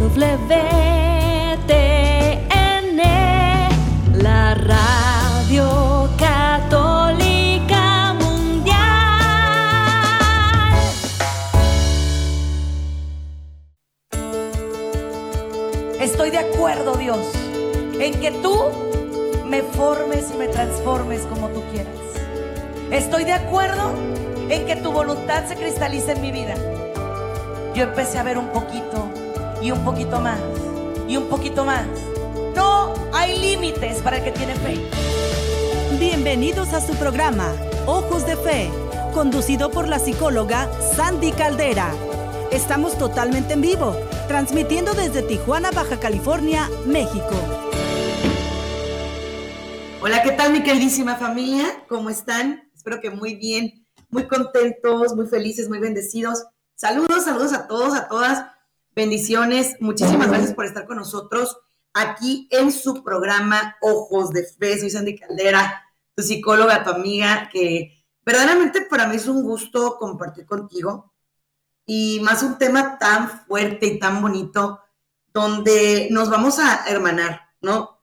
WTN, la radio católica mundial. Estoy de acuerdo, Dios, en que tú me formes y me transformes como tú quieras. Estoy de acuerdo en que tu voluntad se cristalice en mi vida. Yo empecé a ver un poquito y un poquito más y un poquito más. No hay límites para el que tiene fe. Bienvenidos a su programa, Ojos de Fe, conducido por la psicóloga Sandy Caldera. Estamos totalmente en vivo, transmitiendo desde Tijuana, Baja California, México. Hola, ¿qué tal mi queridísima familia? ¿Cómo están? Espero que muy bien, muy contentos, muy felices, muy bendecidos. Saludos, saludos a todos, a todas. Bendiciones. Muchísimas gracias por estar con nosotros aquí en su programa Ojos de Fe. Soy Sandy Caldera, tu psicóloga, tu amiga, que verdaderamente para mí es un gusto compartir contigo y más un tema tan fuerte y tan bonito donde nos vamos a hermanar, ¿no?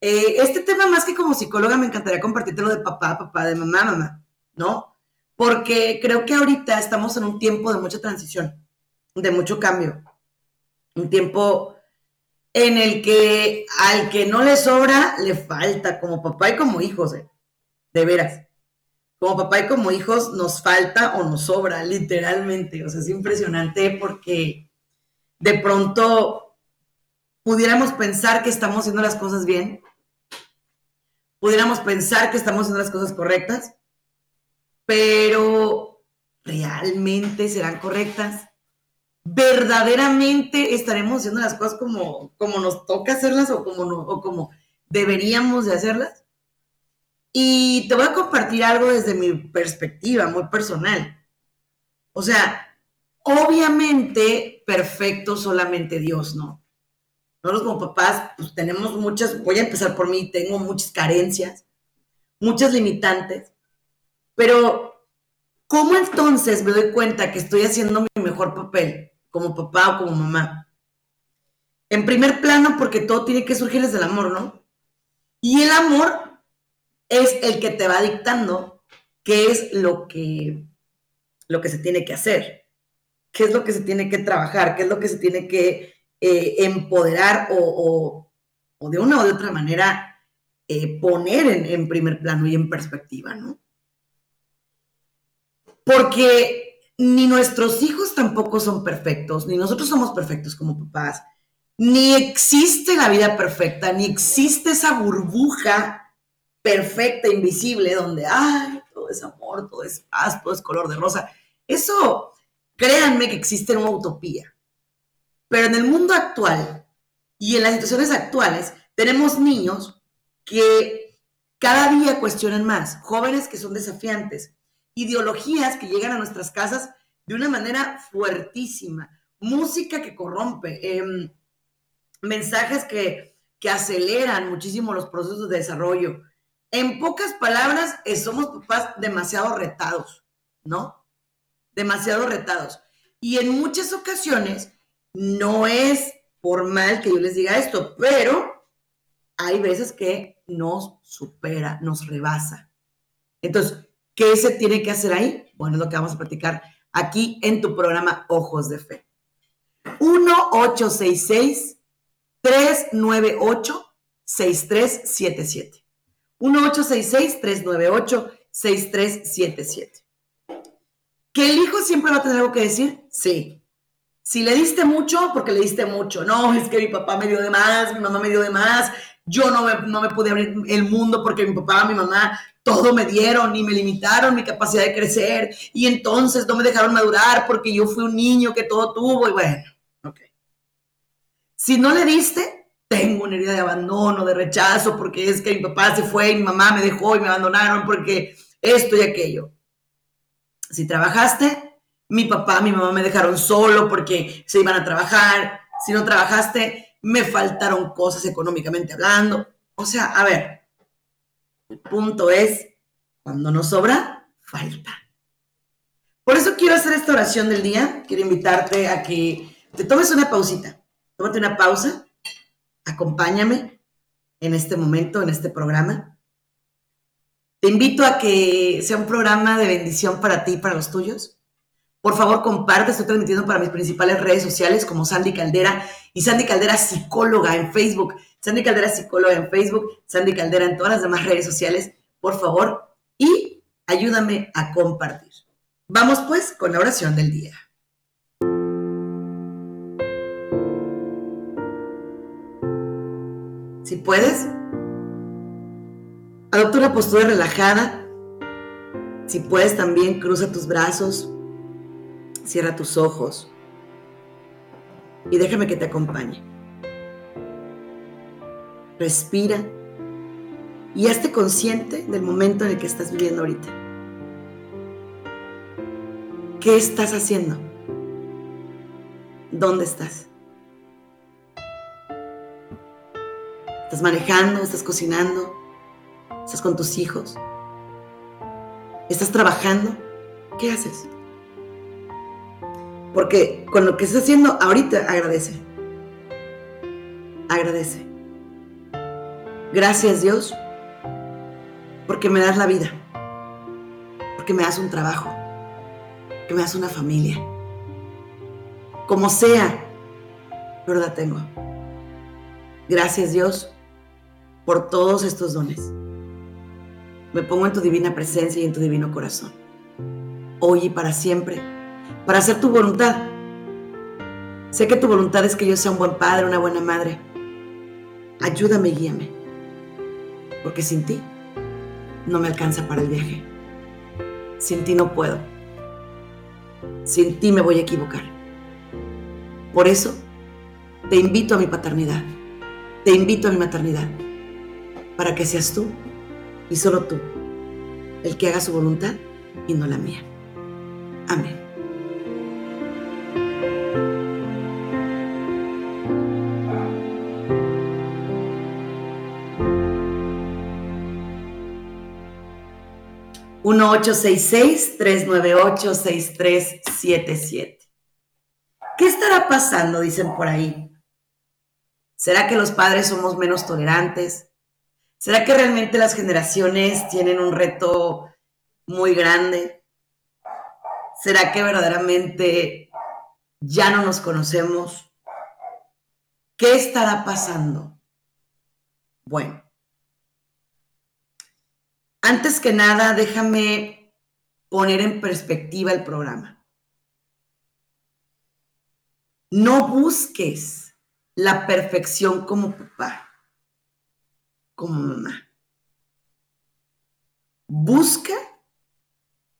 Eh, este tema más que como psicóloga me encantaría compartirte lo de papá, papá, de mamá, mamá, ¿no? Porque creo que ahorita estamos en un tiempo de mucha transición, de mucho cambio, un tiempo en el que al que no le sobra, le falta, como papá y como hijos, ¿eh? de veras. Como papá y como hijos nos falta o nos sobra, literalmente. O sea, es impresionante porque de pronto pudiéramos pensar que estamos haciendo las cosas bien, pudiéramos pensar que estamos haciendo las cosas correctas, pero ¿realmente serán correctas? ¿Verdaderamente estaremos haciendo las cosas como, como nos toca hacerlas o como, o como deberíamos de hacerlas? Y te voy a compartir algo desde mi perspectiva, muy personal. O sea, obviamente perfecto solamente Dios, ¿no? Nosotros como papás, pues tenemos muchas, voy a empezar por mí, tengo muchas carencias, muchas limitantes, pero ¿cómo entonces me doy cuenta que estoy haciendo mi mejor papel como papá o como mamá? En primer plano, porque todo tiene que surgir desde el amor, ¿no? Y el amor es el que te va dictando qué es lo que, lo que se tiene que hacer, qué es lo que se tiene que trabajar, qué es lo que se tiene que eh, empoderar o, o, de una o de otra manera eh, poner en, en, primer plano y en perspectiva, ¿no? Porque ni nuestros hijos tampoco son perfectos, ni nosotros somos perfectos como papás, ni existe la vida perfecta, ni existe esa burbuja perfecta, invisible, donde, ay, todo es amor, todo es paz, todo es color de rosa. Eso, créanme que existe en una utopía. Pero en el mundo actual y en las situaciones actuales, tenemos niños que cada día cuestionan más, jóvenes que son desafiantes, ideologías que llegan a nuestras casas de una manera fuertísima, música que corrompe, eh, mensajes que, que aceleran muchísimo los procesos de desarrollo. En pocas palabras, eh, somos papás demasiado retados, ¿no? Demasiado retados. Y en muchas ocasiones no es por mal que yo les diga esto, pero hay veces que nos supera, nos rebasa. Entonces, ¿qué se tiene que hacer ahí? Bueno, es lo que vamos a platicar aquí en tu programa Ojos de Fe. 1-866-398-6377. 1-866-398-6377. ¿Que el hijo siempre va a tener algo que decir? Sí. Si le diste mucho, porque le diste mucho. No, es que mi papá me dio de más, mi mamá me dio de más. Yo no me, no me pude abrir el mundo porque mi papá, mi mamá, todo me dieron y me limitaron mi capacidad de crecer. Y entonces no me dejaron madurar porque yo fui un niño que todo tuvo. Y bueno, ok. Si no le diste, tengo una herida de abandono, de rechazo, porque es que mi papá se fue y mi mamá me dejó y me abandonaron porque esto y aquello. Si trabajaste, mi papá, mi mamá me dejaron solo porque se iban a trabajar, si no trabajaste, me faltaron cosas económicamente hablando. O sea, a ver, el punto es, cuando nos sobra, falta. Por eso quiero hacer esta oración del día, quiero invitarte a que te tomes una pausita, tómate una pausa, acompáñame en este momento, en este programa. Te invito a que sea un programa de bendición para ti y para los tuyos. Por favor, comparte, estoy transmitiendo para mis principales redes sociales como Sandy Caldera y Sandy Caldera Psicóloga en Facebook. Sandy Caldera Psicóloga en Facebook, Sandy Caldera en todas las demás redes sociales, por favor, y ayúdame a compartir. Vamos pues con la oración del día. Si puedes, adopta una postura relajada. Si puedes también, cruza tus brazos, cierra tus ojos y déjame que te acompañe. Respira y hazte consciente del momento en el que estás viviendo ahorita. ¿Qué estás haciendo? ¿Dónde estás? ¿Estás manejando? ¿Estás cocinando? ¿Estás con tus hijos? ¿Estás trabajando? ¿Qué haces? Porque con lo que estás haciendo ahorita, agradece. Agradece. Gracias Dios, porque me das la vida, porque me das un trabajo, que me das una familia. Como sea, pero la tengo. Gracias Dios por todos estos dones. Me pongo en tu divina presencia y en tu divino corazón. Hoy y para siempre, para hacer tu voluntad. Sé que tu voluntad es que yo sea un buen padre, una buena madre. Ayúdame y guíame. Porque sin ti no me alcanza para el viaje. Sin ti no puedo. Sin ti me voy a equivocar. Por eso, te invito a mi paternidad. Te invito a mi maternidad para que seas tú y solo tú el que haga su voluntad y no la mía. Amén. ¿1-866-398-6377? ¿Qué estará pasando? Dicen por ahí. ¿Será que los padres somos menos tolerantes? ¿Será que realmente las generaciones tienen un reto muy grande? ¿Será que verdaderamente ya no nos conocemos? ¿Qué estará pasando? Bueno, antes que nada, déjame poner en perspectiva el programa. No busques la perfección como papá como mamá. Busca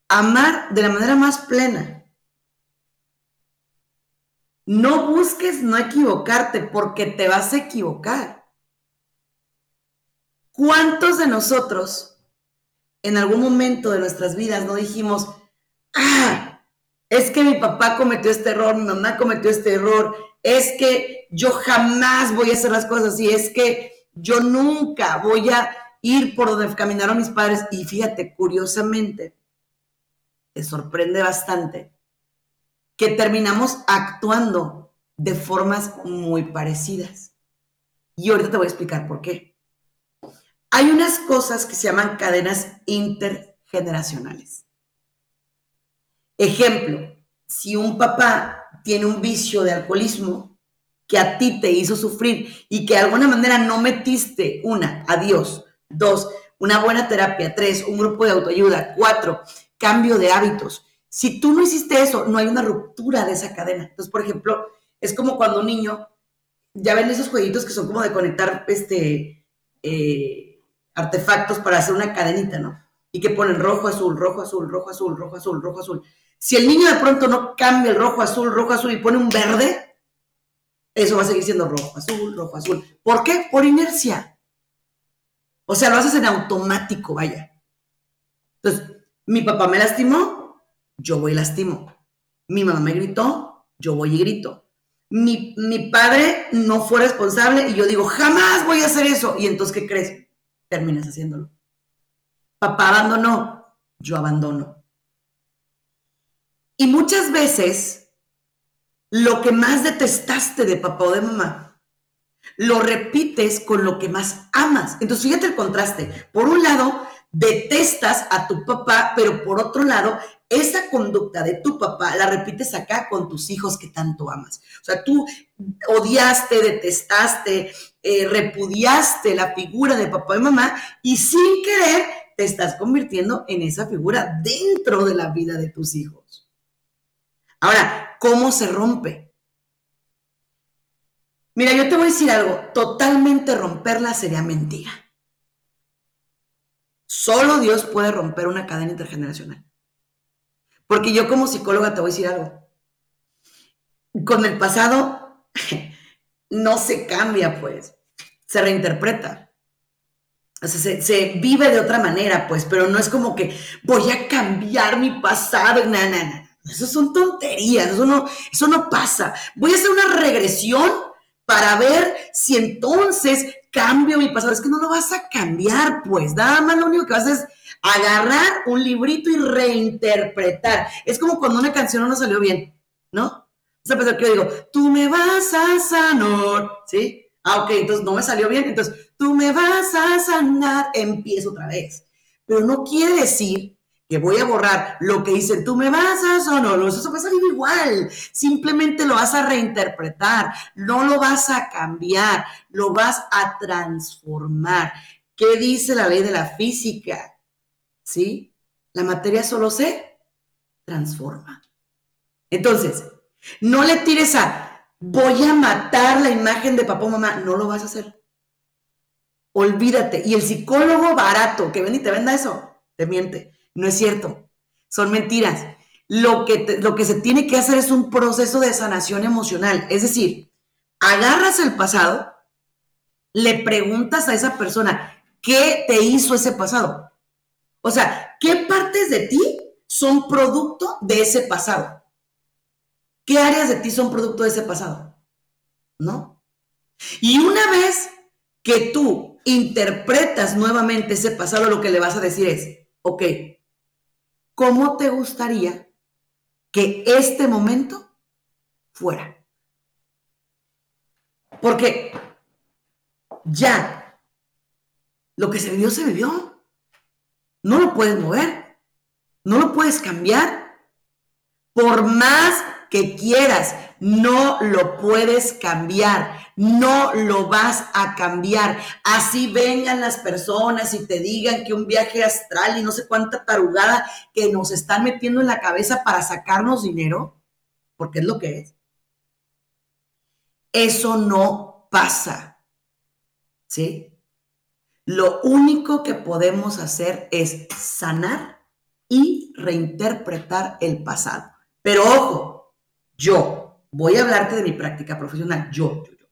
amar de la manera más plena. No busques no equivocarte porque te vas a equivocar. ¿Cuántos de nosotros en algún momento de nuestras vidas no dijimos, ah, es que mi papá cometió este error, mi mamá cometió este error, es que yo jamás voy a hacer las cosas así, es que yo nunca voy a ir por donde caminaron mis padres. Y fíjate, curiosamente, te sorprende bastante que terminamos actuando de formas muy parecidas. Y ahorita te voy a explicar por qué. Hay unas cosas que se llaman cadenas intergeneracionales. Ejemplo, si un papá tiene un vicio de alcoholismo, que a ti te hizo sufrir y que de alguna manera no metiste, una, adiós, dos, una buena terapia, tres, un grupo de autoayuda, cuatro, cambio de hábitos. Si tú no hiciste eso, no hay una ruptura de esa cadena. Entonces, por ejemplo, es como cuando un niño, ya ven esos jueguitos que son como de conectar este, eh, artefactos para hacer una cadenita, ¿no? Y que ponen rojo, azul, rojo, azul, rojo, azul, rojo, azul, rojo, azul. Si el niño de pronto no cambia el rojo, azul, rojo, azul y pone un verde, eso va a seguir siendo rojo, azul, rojo, azul. ¿Por qué? Por inercia. O sea, lo haces en automático, vaya. Entonces, mi papá me lastimó, yo voy y lastimo. Mi mamá me gritó, yo voy y grito. Mi, mi padre no fue responsable y yo digo, jamás voy a hacer eso. Y entonces, ¿qué crees? Terminas haciéndolo. Papá abandonó, yo abandono. Y muchas veces lo que más detestaste de papá o de mamá, lo repites con lo que más amas. Entonces, fíjate el contraste. Por un lado, detestas a tu papá, pero por otro lado, esa conducta de tu papá la repites acá con tus hijos que tanto amas. O sea, tú odiaste, detestaste, eh, repudiaste la figura de papá y mamá y sin querer te estás convirtiendo en esa figura dentro de la vida de tus hijos. Ahora, ¿cómo se rompe? Mira, yo te voy a decir algo, totalmente romperla sería mentira. Solo Dios puede romper una cadena intergeneracional. Porque yo como psicóloga te voy a decir algo. Con el pasado no se cambia, pues, se reinterpreta. O sea, se, vive de otra manera, pues, pero no es como que voy a cambiar mi pasado. No, no, no. Eso son tonterías, eso no, eso no pasa. Voy a hacer una regresión para ver si entonces cambio mi pasado. Es que no lo vas a cambiar, pues. Nada más lo único que vas a hacer es agarrar un librito y reinterpretar. Es como cuando una canción no salió bien, ¿no? O sea, que digo, tú me vas a sanar, ¿sí? Ah, ok, entonces no me salió bien, entonces tú me vas a sanar, empiezo otra vez. Pero no quiere decir que voy a borrar lo que dice tú me vas a sanar, eso va a salir igual, simplemente lo vas a reinterpretar, no lo vas a cambiar, lo vas a transformar. ¿Qué dice la ley de la física? ¿Sí? La materia solo se transforma. Entonces, no le tires a, voy a matar la imagen de papá o mamá, no lo vas a hacer. Olvídate. Y el psicólogo barato que ven y te venda eso, te miente. No es cierto. Son mentiras. Lo que, lo que se tiene que hacer es un proceso de sanación emocional. Es decir, agarras el pasado, le preguntas a esa persona, ¿qué te hizo ese pasado? O sea, ¿qué partes de ti son producto de ese pasado? ¿Qué áreas de ti son producto de ese pasado? ¿No? Y una vez que tú interpretas nuevamente ese pasado, lo que le vas a decir es, ok, ¿cómo te gustaría que este momento fuera? Porque ya, lo que se vivió, se vivió. No lo puedes mover, no lo puedes cambiar. Por más que quieras, no lo puedes cambiar, no lo vas a cambiar. Así vengan las personas y te digan que un viaje astral y no sé cuánta tarugada que nos están metiendo en la cabeza para sacarnos dinero, porque es lo que es. Eso no pasa. ¿Sí? Lo único que podemos hacer es sanar y reinterpretar el pasado. Pero ojo, yo, voy a hablarte de mi práctica profesional, yo, yo, yo.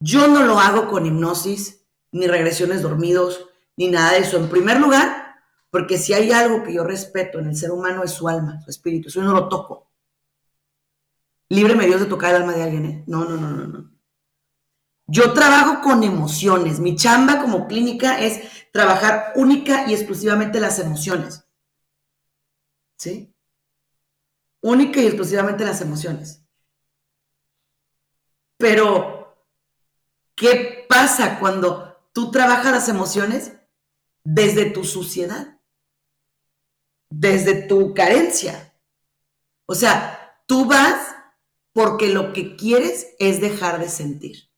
Yo no lo hago con hipnosis, ni regresiones dormidos, ni nada de eso. En primer lugar, porque si hay algo que yo respeto en el ser humano es su alma, su espíritu. Eso yo no lo toco. Líbreme Dios de tocar el alma de alguien. ¿eh? No, no, no, no, no. Yo trabajo con emociones. Mi chamba como clínica es trabajar única y exclusivamente las emociones. ¿Sí? Única y exclusivamente las emociones. Pero, ¿qué pasa cuando tú trabajas las emociones desde tu suciedad? Desde tu carencia. O sea, tú vas porque lo que quieres es dejar de sentir.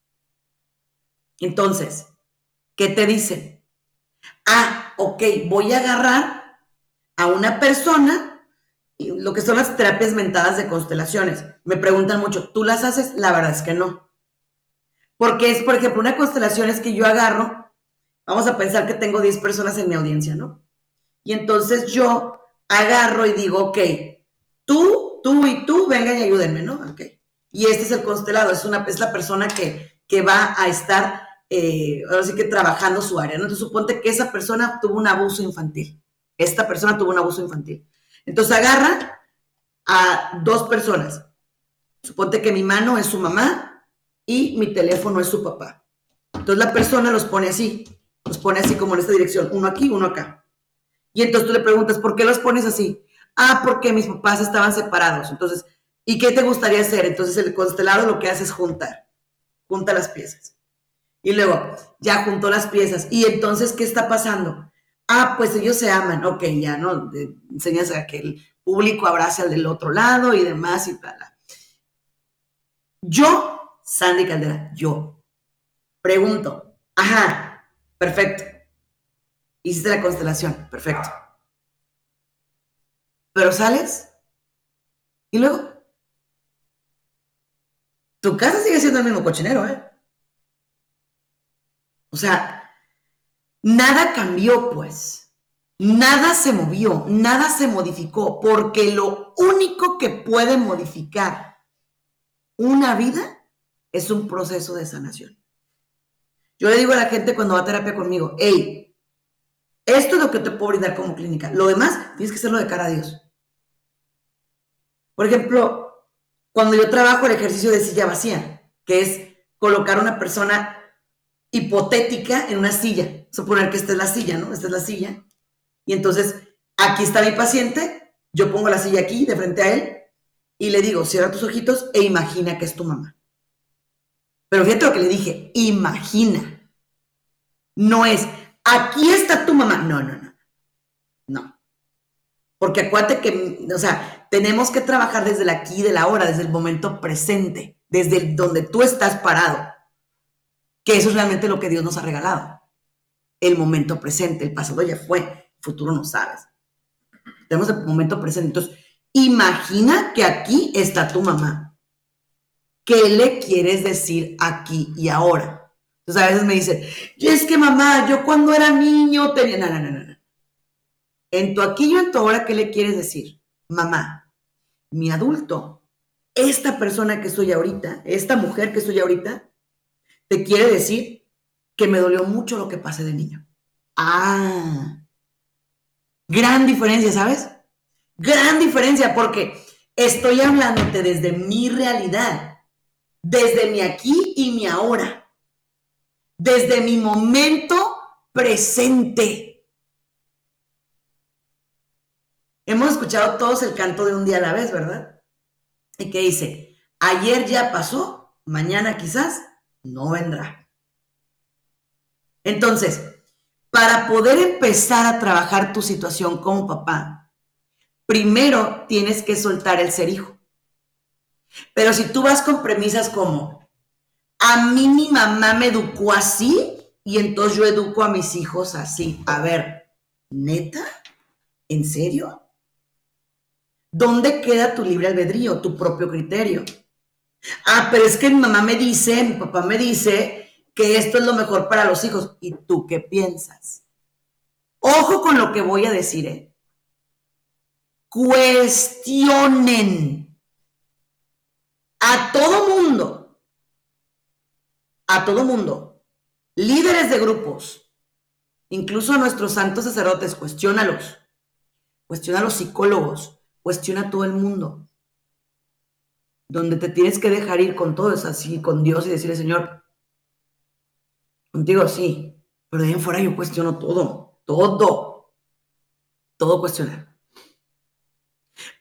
Entonces, ¿qué te dicen? Ah, ok, voy a agarrar a una persona lo que son las terapias mentadas de constelaciones. Me preguntan mucho, ¿tú las haces? La verdad es que no. Porque es, por ejemplo, una constelación es que yo agarro, vamos a pensar que tengo 10 personas en mi audiencia, ¿no? Y entonces yo agarro y digo, ok, tú, tú y tú, vengan y ayúdenme, ¿no? Ok. Y este es el constelado, es, una, es la persona que, que va a estar, eh, ahora sí que trabajando su área, ¿no? Entonces suponte que esa persona tuvo un abuso infantil. Esta persona tuvo un abuso infantil. Entonces agarra a dos personas. Suponte que mi mano es su mamá y mi teléfono es su papá. Entonces la persona los pone así, los pone así como en esta dirección, uno aquí, uno acá. Y entonces tú le preguntas, ¿por qué los pones así? Ah, porque mis papás estaban separados. Entonces, ¿Y qué te gustaría hacer? Entonces el constelado lo que hace es juntar, junta las piezas. Y luego, ya juntó las piezas. ¿Y entonces qué está pasando? Ah, pues ellos se aman. Ok, ya, ¿no? enseñas a que el público abrace al del otro lado y demás y tal. Yo, Sandy Caldera, yo, pregunto, ajá, perfecto. Hiciste la constelación, perfecto. Pero sales y luego tu casa sigue siendo el mismo cochinero, ¿eh? O sea, nada cambió, pues. Nada se movió, nada se modificó, porque lo único que puede modificar una vida es un proceso de sanación. Yo le digo a la gente cuando va a terapia conmigo, hey, esto es lo que te puedo brindar como clínica. Lo demás tienes que hacerlo de cara a Dios. Por ejemplo, cuando yo trabajo el ejercicio de silla vacía, que es colocar una persona hipotética en una silla. Suponer que esta es la silla, ¿no? Esta es la silla. Y entonces, aquí está mi paciente, yo pongo la silla aquí, de frente a él, y le digo, cierra tus ojitos e imagina que es tu mamá. Pero fíjate lo que le dije, imagina. No es, aquí está tu mamá. No, no, no. No. Porque acuérdate que, o sea, tenemos que trabajar desde el aquí, de la hora, desde el momento presente, desde donde tú estás parado. Que eso es realmente lo que Dios nos ha regalado. El momento presente, el pasado ya fue, futuro no sabes. Tenemos el momento presente. Entonces, Imagina que aquí está tu mamá. ¿Qué le quieres decir aquí y ahora? Entonces a veces me dicen, es que mamá, yo cuando era niño tenía... No, no, no, no. En tu aquí y en tu ahora, ¿qué le quieres decir? Mamá, mi adulto, esta persona que soy ahorita, esta mujer que soy ahorita, te quiere decir que me dolió mucho lo que pasé de niño. Ah, gran diferencia, ¿sabes? Gran diferencia porque estoy hablándote desde mi realidad, desde mi aquí y mi ahora, desde mi momento presente. Hemos escuchado todos el canto de un día a la vez, ¿verdad? Y que dice, ayer ya pasó, mañana quizás no vendrá. Entonces, para poder empezar a trabajar tu situación como papá, primero tienes que soltar el ser hijo. Pero si tú vas con premisas como, a mí mi mamá me educó así y entonces yo educo a mis hijos así. A ver, neta, ¿en serio? ¿Dónde queda tu libre albedrío, tu propio criterio? Ah, pero es que mi mamá me dice, mi papá me dice que esto es lo mejor para los hijos. ¿Y tú qué piensas? Ojo con lo que voy a decir, ¿eh? cuestionen a todo mundo, a todo mundo, líderes de grupos, incluso a nuestros santos sacerdotes, cuestiónalos, cuestiona a los psicólogos, cuestiona a todo el mundo. Donde te tienes que dejar ir con todo es así, con Dios y decirle, Señor, contigo sí, pero de ahí en fuera yo cuestiono todo, todo, todo cuestionar.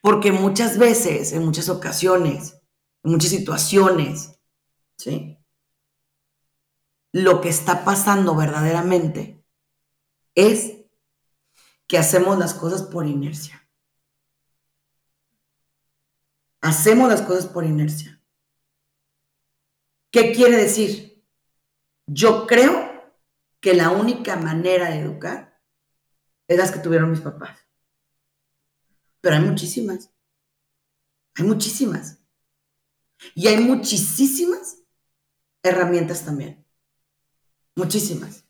Porque muchas veces, en muchas ocasiones, en muchas situaciones, ¿sí? Lo que está pasando verdaderamente es que hacemos las cosas por inercia. Hacemos las cosas por inercia. ¿Qué quiere decir? Yo creo que la única manera de educar es las que tuvieron mis papás pero hay muchísimas. Hay muchísimas. Y hay muchísimas herramientas también. Muchísimas.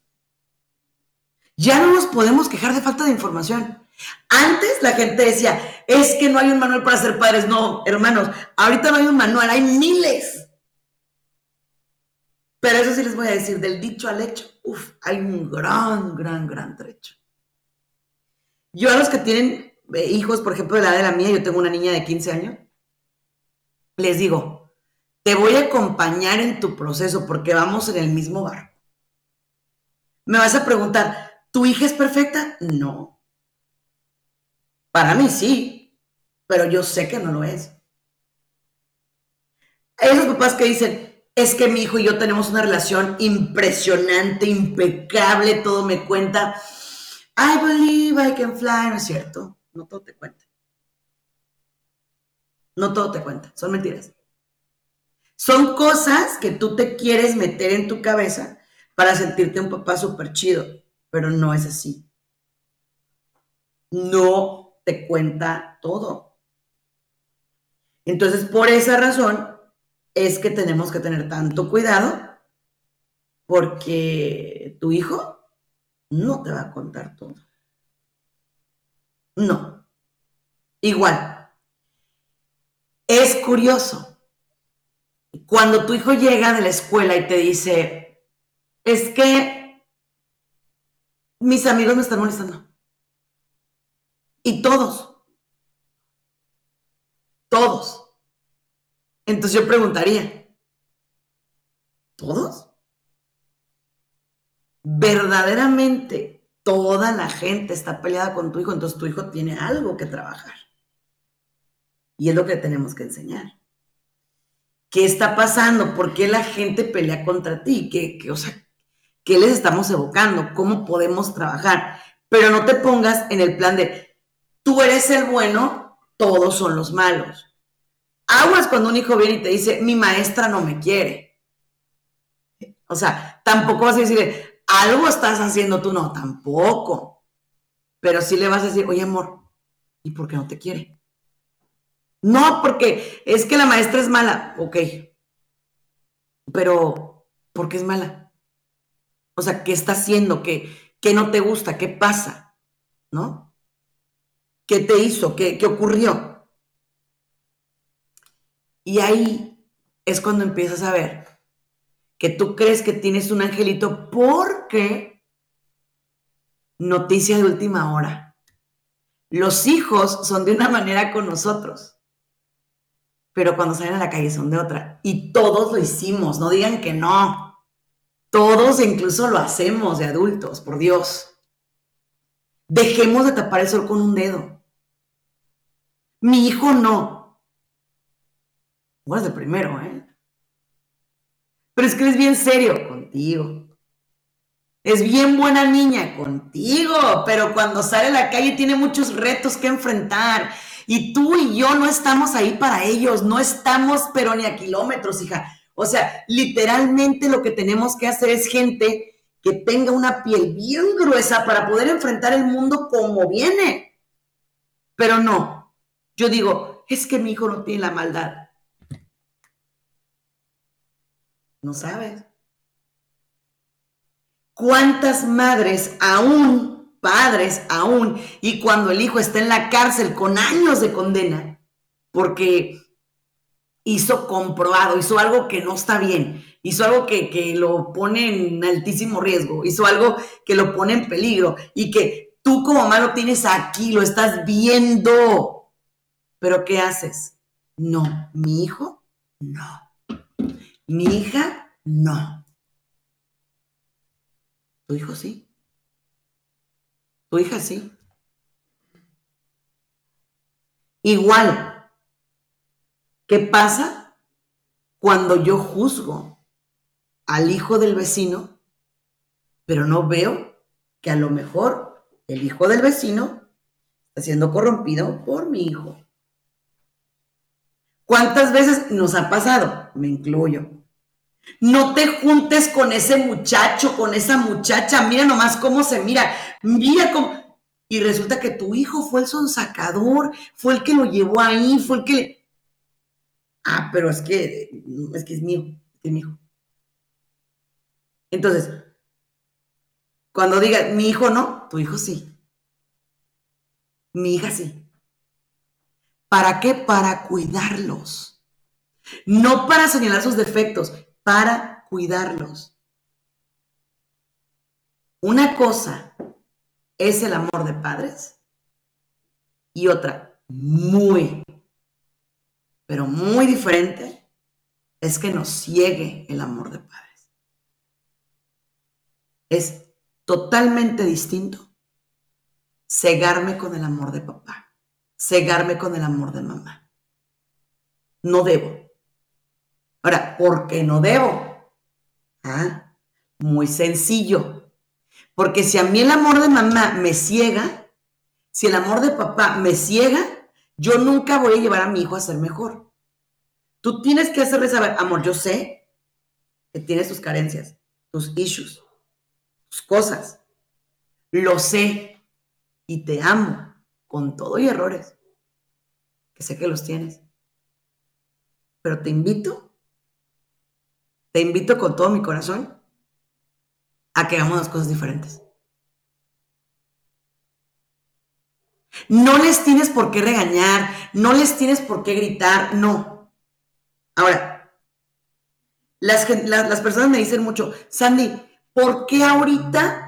Ya no nos podemos quejar de falta de información. Antes la gente decía, es que no hay un manual para ser padres. No, hermanos, ahorita no hay un manual, hay miles. Pero eso sí les voy a decir, del dicho al hecho, uff, hay un gran, gran, gran trecho. Yo a los que tienen hijos, por ejemplo, de la de la mía, yo tengo una niña de 15 años, les digo, te voy a acompañar en tu proceso porque vamos en el mismo barco. Me vas a preguntar, ¿tu hija es perfecta? No. Para mí sí, pero yo sé que no lo es. Esos papás que dicen, es que mi hijo y yo tenemos una relación impresionante, impecable, todo me cuenta. I believe I can fly, ¿no es cierto? No todo te cuenta. No todo te cuenta, son mentiras. Son cosas que tú te quieres meter en tu cabeza para sentirte un papá súper chido, pero no es así. No te cuenta todo. Entonces, por esa razón es que tenemos que tener tanto cuidado porque tu hijo no te va a contar todo. No. Igual. Es curioso. Cuando tu hijo llega de la escuela y te dice, es que mis amigos me están molestando. Y todos. Todos. Entonces yo preguntaría, ¿todos? Verdaderamente toda la gente está peleada con tu hijo, entonces tu hijo tiene algo que trabajar. Y es lo que tenemos que enseñar. ¿Qué está pasando? ¿Por qué la gente pelea contra ti? ¿Qué, qué, o sea, ¿qué les estamos evocando? ¿Cómo podemos trabajar? Pero no te pongas en el plan de, tú eres el bueno, todos son los malos. Aguas cuando un hijo viene y te dice, mi maestra no me quiere. O sea, tampoco vas a decirle, algo estás haciendo tú, no, tampoco. Pero sí le vas a decir, oye amor, ¿y por qué no te quiere? No, porque es que la maestra es mala. Ok. Pero, ¿por qué es mala? O sea, ¿qué está haciendo? ¿Qué, qué no te gusta? ¿Qué pasa? ¿No? ¿Qué te hizo? ¿Qué, qué ocurrió? Y ahí es cuando empiezas a ver que tú crees que tienes un angelito porque noticia de última hora. Los hijos son de una manera con nosotros, pero cuando salen a la calle son de otra. Y todos lo hicimos, no digan que no. Todos incluso lo hacemos de adultos, por Dios. Dejemos de tapar el sol con un dedo. Mi hijo no. Bueno, es el primero, ¿eh? Pero es que es bien serio contigo. Es bien buena niña contigo, pero cuando sale a la calle tiene muchos retos que enfrentar. Y tú y yo no estamos ahí para ellos, no estamos pero ni a kilómetros, hija. O sea, literalmente lo que tenemos que hacer es gente que tenga una piel bien gruesa para poder enfrentar el mundo como viene. Pero no, yo digo, es que mi hijo no tiene la maldad. No sabes. ¿Cuántas madres aún, padres aún, y cuando el hijo está en la cárcel con años de condena, porque hizo comprobado, hizo algo que no está bien, hizo algo que, que, lo pone en altísimo riesgo, hizo algo que lo pone en peligro y que tú como mamá lo tienes aquí, lo estás viendo. Pero ¿qué haces? No, mi hijo, no. Mi hija, no. Tu hijo sí. Tu hija sí. Igual, ¿qué pasa cuando yo juzgo al hijo del vecino, pero no veo que a lo mejor el hijo del vecino está siendo corrompido por mi hijo? ¿Cuántas veces nos ha pasado? Me incluyo. No te juntes con ese muchacho, con esa muchacha. Mira nomás cómo se mira. Mira cómo. Y resulta que tu hijo fue el sonsacador, fue el que lo llevó ahí, fue el que le. Ah, pero es que es que es mío, es. Entonces, cuando diga mi hijo no, tu hijo sí. Mi hija sí. ¿Para qué? Para cuidarlos. No para señalar sus defectos, para cuidarlos. Una cosa es el amor de padres y otra muy, pero muy diferente es que nos ciegue el amor de padres. Es totalmente distinto cegarme con el amor de papá cegarme con el amor de mamá. No debo. Ahora, ¿por qué no debo? Ah, muy sencillo. Porque si a mí el amor de mamá me ciega, si el amor de papá me ciega, yo nunca voy a llevar a mi hijo a ser mejor. Tú tienes que hacerle saber, amor, yo sé que tienes tus carencias, tus issues, tus cosas. Lo sé y te amo con todo y errores, que sé que los tienes. Pero te invito, te invito con todo mi corazón a que hagamos las cosas diferentes. No les tienes por qué regañar, no les tienes por qué gritar, no. Ahora, las, las, personas me dicen mucho, Sandy, ¿por qué ahorita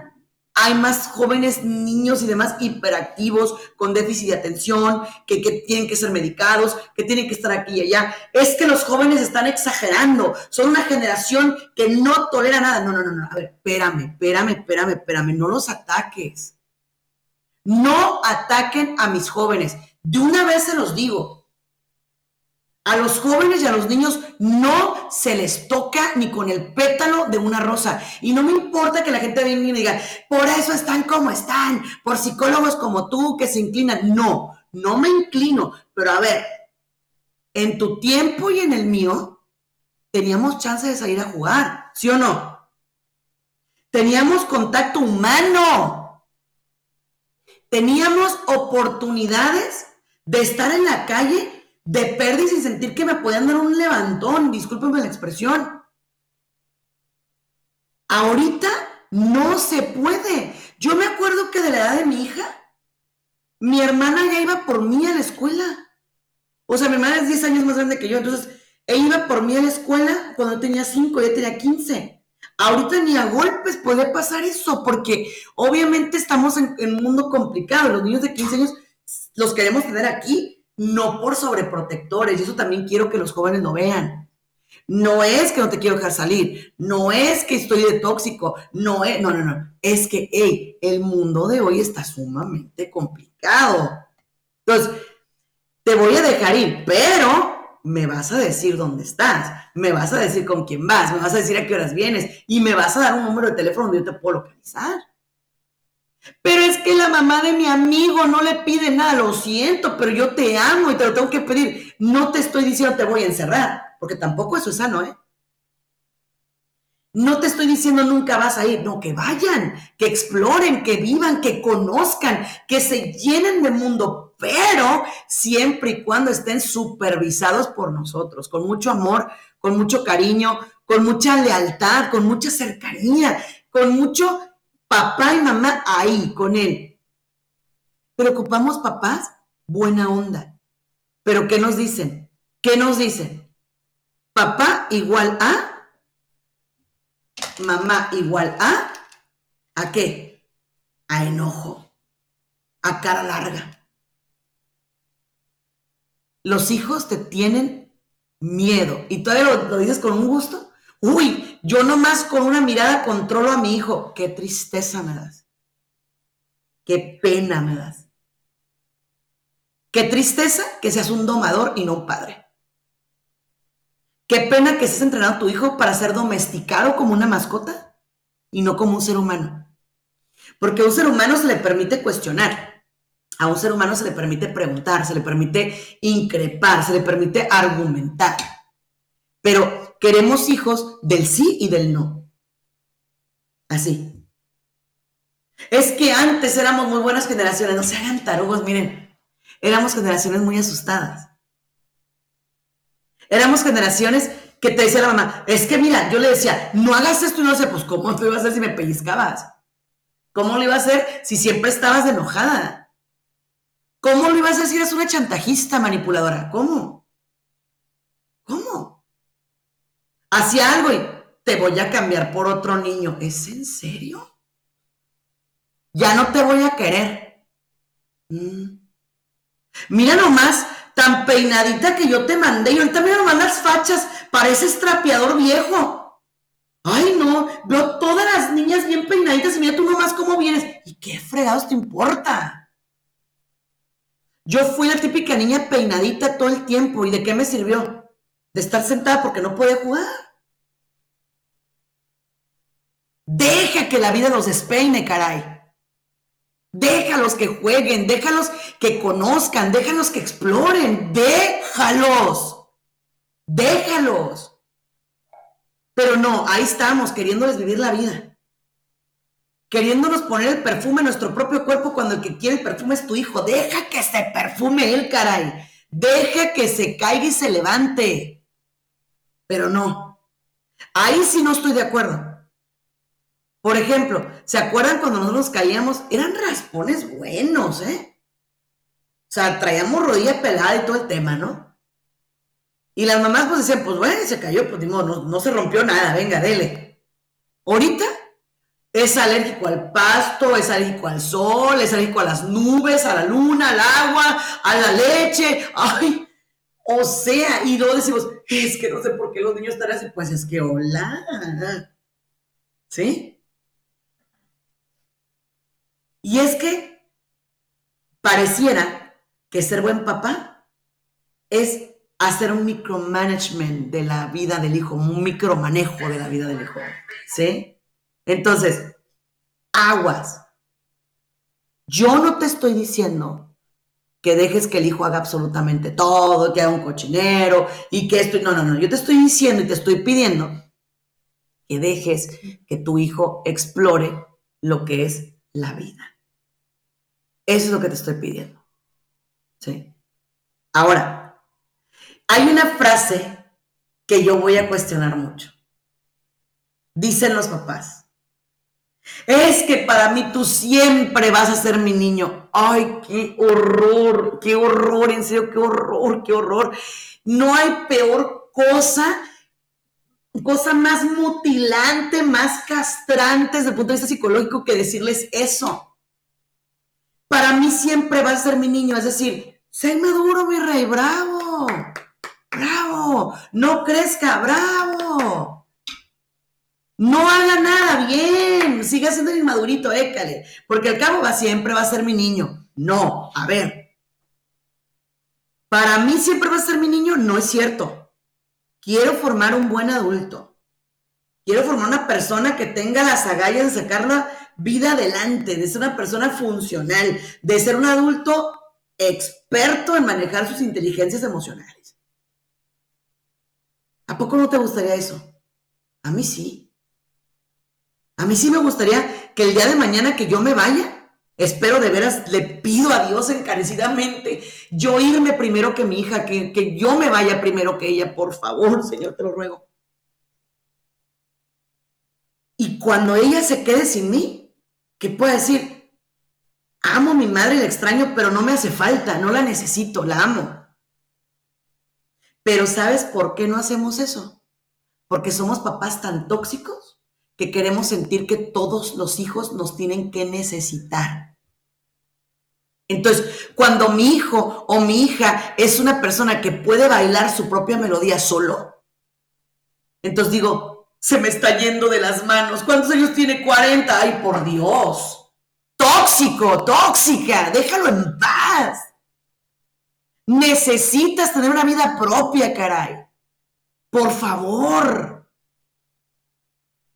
hay más jóvenes, niños y demás hiperactivos, con déficit de atención, que, tienen que ser medicados, que tienen que estar aquí y allá. Es que los jóvenes están exagerando. Son una generación que no tolera nada. No, no, no, no. A ver, espérame, espérame, espérame, espérame. No los ataques. No ataquen a mis jóvenes. De una vez se los digo. A los jóvenes y a los niños no se les toca ni con el pétalo de una rosa. Y no me importa que la gente venga y diga, por eso están como están, por psicólogos como tú que se inclinan. No, no me inclino. Pero a ver, en tu tiempo y en el mío, teníamos chance de salir a jugar, ¿sí o no? Teníamos contacto humano. Teníamos oportunidades de estar en la calle de perder sin sentir que me podían dar un levantón, discúlpenme la expresión. Ahorita no se puede. Yo me acuerdo que de la edad de mi hija, mi hermana ya iba por mí a la escuela. O sea, mi hermana es 10 años más grande que yo, entonces ella iba por mí a la escuela cuando tenía 5, ella tenía 15. Ahorita ni a golpes puede pasar eso, porque obviamente estamos en, en un mundo complicado. Los niños de 15 años los queremos tener aquí, no por sobreprotectores, y eso también quiero que los jóvenes lo vean. No es que no te quiero dejar salir, no es que estoy de tóxico, no es, no, no, no, es que, hey, el mundo de hoy está sumamente complicado. Entonces, te voy a dejar ir, pero me vas a decir dónde estás, me vas a decir con quién vas, me vas a decir a qué horas vienes y me vas a dar un número de teléfono donde yo te puedo localizar. Pero es que la mamá de mi amigo no le pide nada, lo siento, pero yo te amo y te lo tengo que pedir. No te estoy diciendo te voy a encerrar, porque tampoco es sano, ¿eh? No te estoy diciendo nunca vas a ir, no, que vayan, que exploren, que vivan, que conozcan, que se llenen de mundo, pero siempre y cuando estén supervisados por nosotros, con mucho amor, con mucho cariño, con mucha lealtad, con mucha cercanía, con mucho papá y mamá ahí con él. Pero ocupamos papás, buena onda. Pero ¿qué nos dicen? ¿Qué nos dicen? Papá igual a, mamá igual a, ¿a qué? A enojo, a cara larga. Los hijos te tienen miedo y todavía lo, lo dices con un gusto. Uy, yo nomás con una mirada controlo a mi hijo. Qué tristeza me das. Qué pena me das. Qué tristeza que seas un domador y no un padre. Qué pena que estés entrenando a tu hijo para ser domesticado como una mascota y no como un ser humano. Porque a un ser humano se le permite cuestionar. A un ser humano se le permite preguntar, se le permite increpar, se le permite argumentar. Pero queremos hijos del sí y del no. Así. Es que antes éramos muy buenas generaciones, no se hagan tarugos, miren, éramos generaciones muy asustadas. Éramos generaciones que te decía la mamá, es que mira, yo le decía, no hagas esto y no sé, pues ¿cómo lo iba a hacer si me pellizcabas? ¿Cómo lo iba a hacer si siempre estabas enojada? ¿Cómo lo ibas a si eres una chantajista manipuladora? ¿Cómo? ¿Cómo? Hacía algo y te voy a cambiar por otro niño. ¿Es en serio? Ya no te voy a querer. Mm. Mira nomás, tan peinadita que yo te mandé y ahorita me mandas fachas, pareces trapeador viejo. Ay, no, veo todas las niñas bien peinaditas y mira tú nomás cómo vienes. ¿Y qué fregados te importa? Yo fui la típica niña peinadita todo el tiempo y ¿de qué me sirvió? de estar sentada porque no puede jugar. Deja que la vida los despeine, caray. Déjalos que jueguen, déjalos que conozcan, déjalos que exploren, déjalos, déjalos. Pero no, ahí estamos, queriéndoles vivir la vida. Queriéndonos poner el perfume en nuestro propio cuerpo cuando el que quiere el perfume es tu hijo. Deja que se perfume él, caray. Deja que se caiga y se levante. Pero no. Ahí sí no estoy de acuerdo. Por ejemplo, ¿se acuerdan cuando nosotros caíamos? Eran raspones buenos, ¿eh? O sea, traíamos rodilla pelada y todo el tema, ¿no? Y las mamás pues decían, pues bueno, se cayó, pues no, no se rompió nada, venga, dele. Ahorita es alérgico al pasto, es alérgico al sol, es alérgico a las nubes, a la luna, al agua, a la leche. Ay, o sea, y luego decimos, es que no sé por qué los niños están así. Pues es que hola. ¿Sí? Y es que pareciera que ser buen papá es hacer un micromanagement de la vida del hijo, un micromanejo de la vida del hijo, ¿sí? Entonces, aguas. Yo no te estoy diciendo que dejes que el hijo haga absolutamente todo, que haga un cochinero y que esto, no, no, no, yo te estoy diciendo y te estoy pidiendo que dejes que tu hijo explore lo que es la vida. Eso es lo que te estoy pidiendo. ¿Sí? Ahora, hay una frase que yo voy a cuestionar mucho. Dicen los papás. Es que para mí tú siempre vas a ser mi niño. Ay, qué horror, qué horror, en serio, qué horror, qué horror. No hay peor cosa, cosa más mutilante, más castrante desde el punto de vista psicológico que decirles eso para mí siempre va a ser mi niño. Es decir, sé maduro, mi rey, bravo, bravo, no crezca, bravo. No haga nada bien, siga siendo el inmadurito, écale, porque al cabo va siempre va a ser mi niño. No, a ver. Para mí siempre va a ser mi niño, no es cierto. Quiero formar un buen adulto. Quiero formar una persona que tenga las agallas de sacarla vida adelante, de ser una persona funcional, de ser un adulto experto en manejar sus inteligencias emocionales. ¿A poco no te gustaría eso? A mí sí. A mí sí me gustaría que el día de mañana que yo me vaya, espero de veras, le pido a Dios encarecidamente, yo irme primero que mi hija, que, que yo me vaya primero que ella, por favor, Señor, te lo ruego. Y cuando ella se quede sin mí, que pueda decir, amo a mi madre, la extraño, pero no me hace falta, no la necesito, la amo. Pero ¿sabes por qué no hacemos eso? Porque somos papás tan tóxicos que queremos sentir que todos los hijos nos tienen que necesitar. Entonces, cuando mi hijo o mi hija es una persona que puede bailar su propia melodía solo, entonces digo, se me está yendo de las manos. ¿Cuántos años tiene? 40. Ay, por Dios. Tóxico, tóxica, déjalo en paz. Necesitas tener una vida propia, caray. Por favor.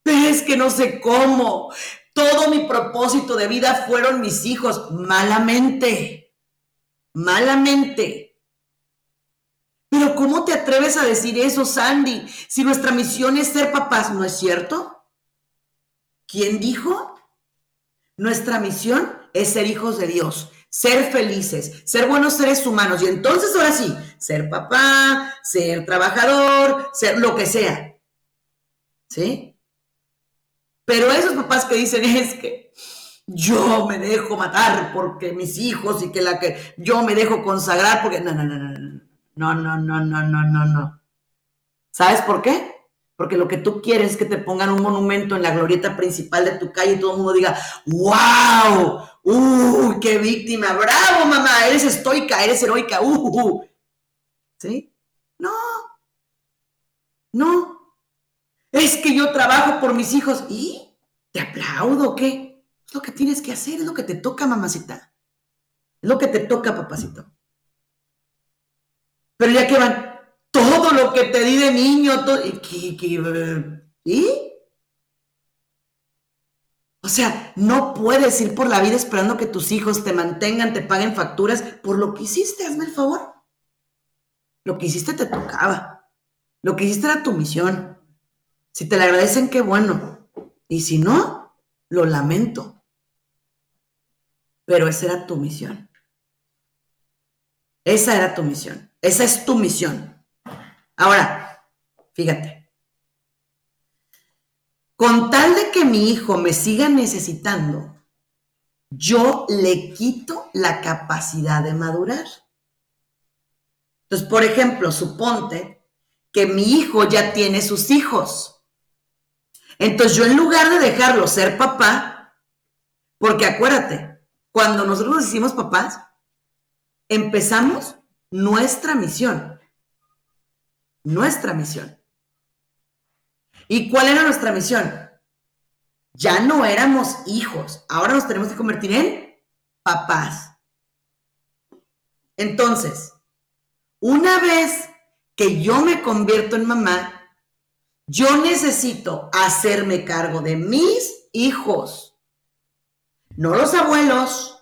Es que no sé cómo. Todo mi propósito de vida fueron mis hijos, malamente. Malamente. Pero ¿cómo te atreves a decir eso, Sandy? Si nuestra misión es ser papás, ¿no es cierto? ¿Quién dijo? Nuestra misión es ser hijos de Dios, ser felices, ser buenos seres humanos. Y entonces ahora sí, ser papá, ser trabajador, ser lo que sea. ¿Sí? Pero esos papás que dicen es que yo me dejo matar porque mis hijos y que la que yo me dejo consagrar porque no, no, no, no, no. No, no, no, no, no, no, no. ¿Sabes por qué? Porque lo que tú quieres es que te pongan un monumento en la glorieta principal de tu calle y todo el mundo diga, ¡Wow! ¡Uh! ¡Qué víctima! ¡Bravo, mamá! Eres estoica, eres heroica. ¡Uh! uh, uh". ¿Sí? No. No. Es que yo trabajo por mis hijos. ¿Y? ¿Te aplaudo qué? Es lo que tienes que hacer, es lo que te toca, mamacita. Es lo que te toca, papacito. Pero ya que van, todo lo que te di de niño, todo, ¿y? O sea, no puedes ir por la vida esperando que tus hijos te mantengan, te paguen facturas por lo que hiciste, hazme el favor. Lo que hiciste te tocaba. Lo que hiciste era tu misión. Si te la agradecen, qué bueno. Y si no, lo lamento. Pero esa era tu misión. Esa era tu misión. Esa es tu misión. Ahora, fíjate. Con tal de que mi hijo me siga necesitando, yo le quito la capacidad de madurar. Entonces, por ejemplo, suponte que mi hijo ya tiene sus hijos. Entonces, yo en lugar de dejarlo ser papá, porque acuérdate, cuando nosotros nos hicimos papás, empezamos nuestra misión. Nuestra misión. ¿Y cuál era nuestra misión? Ya no éramos hijos, ahora nos tenemos que convertir en papás. Entonces, una vez que yo me convierto en mamá, yo necesito hacerme cargo de mis hijos, no los abuelos.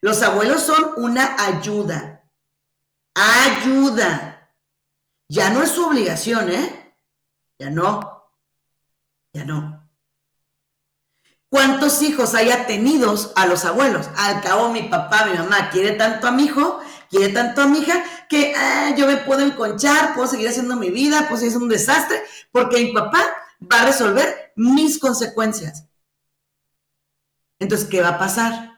Los abuelos son una ayuda. Ayuda. Ya no es su obligación, ¿eh? Ya no. Ya no. ¿Cuántos hijos haya tenido a los abuelos? Al cabo mi papá, mi mamá quiere tanto a mi hijo quiere tanto a mi hija que ah, yo me puedo enconchar, puedo seguir haciendo mi vida, seguir haciendo un desastre, porque mi papá va a resolver mis consecuencias. Entonces, ¿qué va a pasar?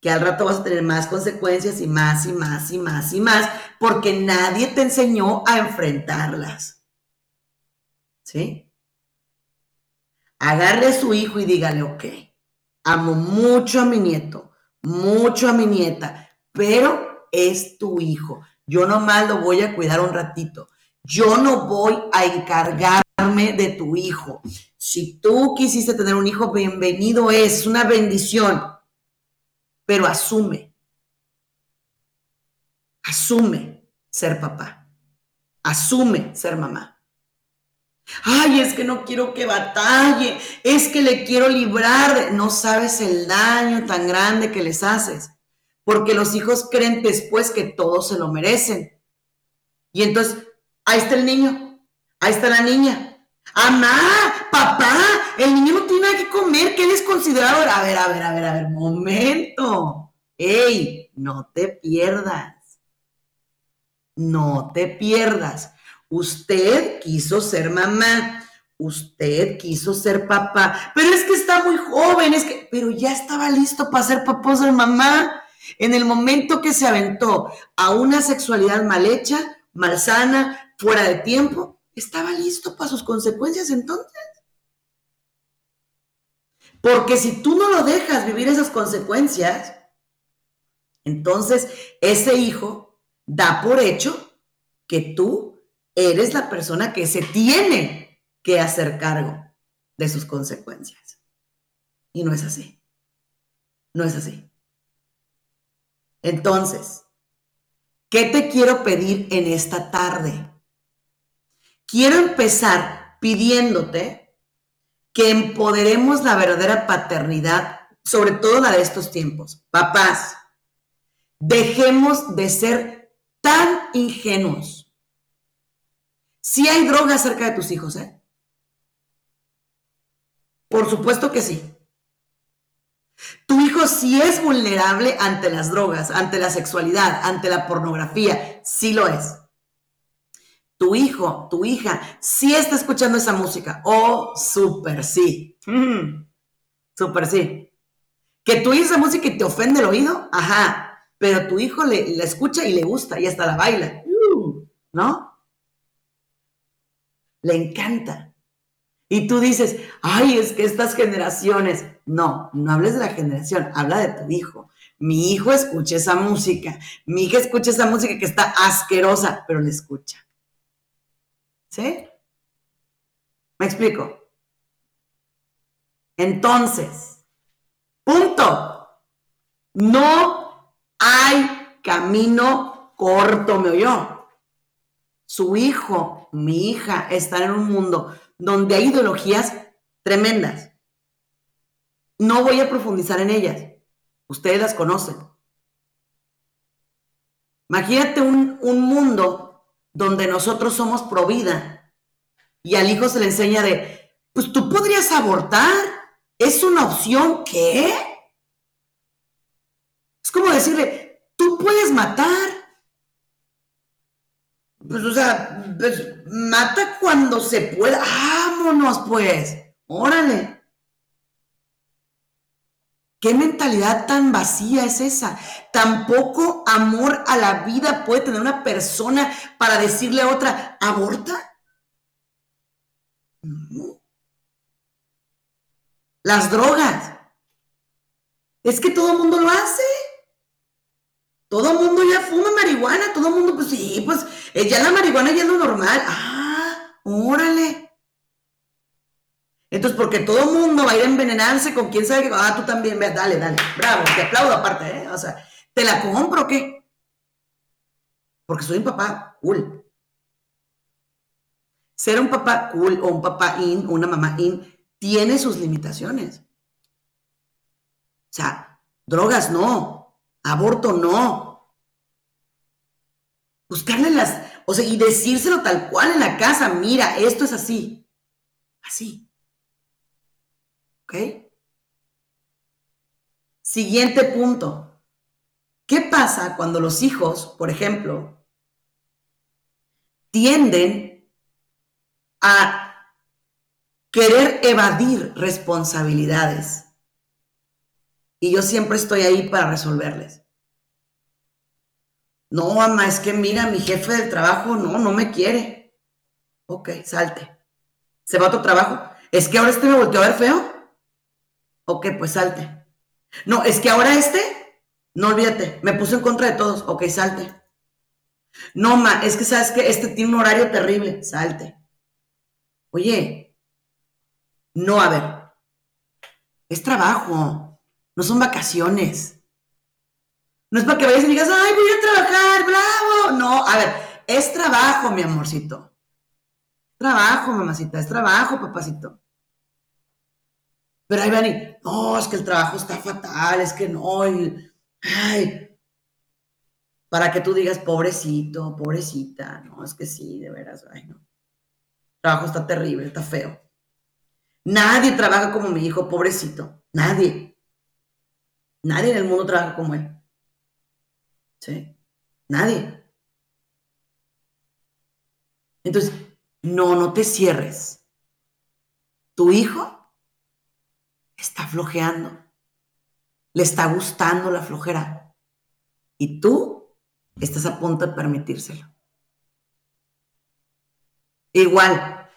Que al rato vas a tener más consecuencias y más y más y más y más, porque nadie te enseñó a enfrentarlas. ¿Sí? Agarre a su hijo y dígale, ok, amo mucho a mi nieto, mucho a mi nieta, pero es tu hijo. Yo nomás lo voy a cuidar un ratito. Yo no voy a encargarme de tu hijo. Si tú quisiste tener un hijo, bienvenido es, es una bendición. Pero asume, asume ser papá, asume ser mamá. Ay, es que no quiero que batalle, es que le quiero librar. No sabes el daño tan grande que les haces porque los hijos creen después que todos se lo merecen. Y entonces, ahí está el niño, ahí está la niña. Amá, papá, el niño no tiene nada que comer, ¿qué les considerado? A ver, a ver, a ver, a ver, momento. Ey, no te pierdas. No te pierdas. Usted quiso ser mamá, usted quiso ser papá, pero es que está muy joven, es que, pero ya estaba listo para ser papá o ser mamá. En el momento que se aventó a una sexualidad mal hecha, malsana, fuera de tiempo, estaba listo para sus consecuencias entonces. Porque si tú no lo dejas vivir esas consecuencias, entonces ese hijo da por hecho que tú eres la persona que se tiene que hacer cargo de sus consecuencias. Y no es así. No es así. Entonces, ¿qué te quiero pedir en esta tarde? Quiero empezar pidiéndote que empoderemos la verdadera paternidad, sobre todo la de estos tiempos. Papás, dejemos de ser tan ingenuos. Si hay droga cerca de tus hijos, ¿eh? Por supuesto que sí. Tu hijo sí es vulnerable ante las drogas, ante la sexualidad, ante la pornografía, sí lo es. Tu hijo, tu hija, sí está escuchando esa música. Oh, súper sí. Mm, súper sí. Que tú esa música y te ofende el oído, ajá, pero tu hijo le, la escucha y le gusta y hasta la baila. Uh, ¿No? Le encanta. Y tú dices, ay, es que estas generaciones, no, no hables de la generación, habla de tu hijo. Mi hijo escucha esa música, mi hija escucha esa música que está asquerosa, pero le escucha. ¿Sí? ¿Me explico? Entonces, punto. No hay camino corto, me oyó. su hijo, mi hija, están en un mundo donde hay ideologías tremendas. No voy a profundizar en ellas. Ustedes las conocen. Imagínate un, un mundo donde nosotros somos pro vida y al hijo se le enseña de, pues tú podrías abortar. ¿Es una opción qué? Es como decirle, tú puedes matar. Pues, o sea, pues, mata cuando se pueda. Vámonos, pues. Órale. ¿Qué mentalidad tan vacía es esa? Tampoco amor a la vida puede tener una persona para decirle a otra, aborta. Las drogas. Es que todo el mundo lo hace. Todo el mundo ya fuma marihuana, todo el mundo, pues sí, pues eh, ya la marihuana ya es lo normal. Ah, órale. Entonces, porque todo mundo va a ir a envenenarse con quién sabe que, ah, tú también, ve, dale, dale, bravo, te aplaudo aparte, ¿eh? O sea, ¿te la compro o qué? Porque soy un papá cool. Ser un papá cool o un papá in, o una mamá in, tiene sus limitaciones. O sea, drogas no, aborto no. Buscarle las, o sea, y decírselo tal cual en la casa, mira, esto es así, así. ¿Ok? Siguiente punto. ¿Qué pasa cuando los hijos, por ejemplo, tienden a querer evadir responsabilidades? y yo siempre estoy ahí para resolverles. No, mamá, es que mira, mi jefe del trabajo no, no me quiere. Ok, salte. ¿Se va a otro trabajo? ¿Es que ahora este me volteó a ver feo? Ok, pues salte. No, es que ahora este, no olvídate, me puso en contra de todos. Ok, salte. No, ma, es que sabes que este tiene un horario terrible. Salte. Oye, no, a ver, es trabajo. No son vacaciones. No es para que vayas y digas, ay, voy a trabajar, bravo. No, a ver, es trabajo, mi amorcito. Trabajo, mamacita, es trabajo, papacito. Pero ahí van y, no, es que el trabajo está fatal, es que no, ay, para que tú digas, pobrecito, pobrecita, no, es que sí, de veras, ay, no. El trabajo está terrible, está feo. Nadie trabaja como mi hijo, pobrecito, nadie. Nadie en el mundo trabaja como él. ¿Sí? Nadie. Entonces, no, no te cierres. Tu hijo está flojeando. Le está gustando la flojera. Y tú estás a punto de permitírselo. Igual,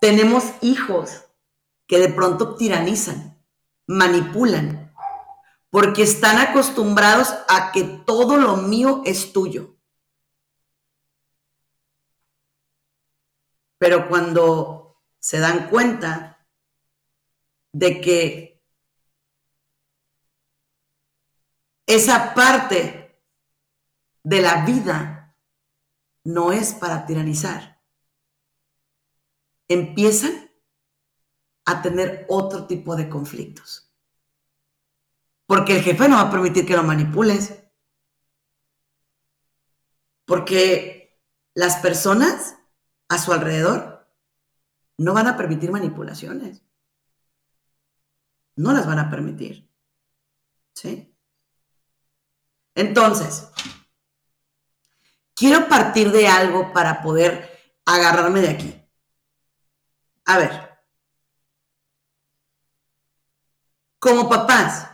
tenemos hijos que de pronto tiranizan, manipulan, porque están acostumbrados a que todo lo mío es tuyo. Pero cuando se dan cuenta de que esa parte de la vida no es para tiranizar, empiezan a tener otro tipo de conflictos. Porque el jefe no va a permitir que lo manipules. Porque las personas a su alrededor no van a permitir manipulaciones. No las van a permitir. ¿Sí? Entonces, quiero partir de algo para poder agarrarme de aquí. A ver. Como papás,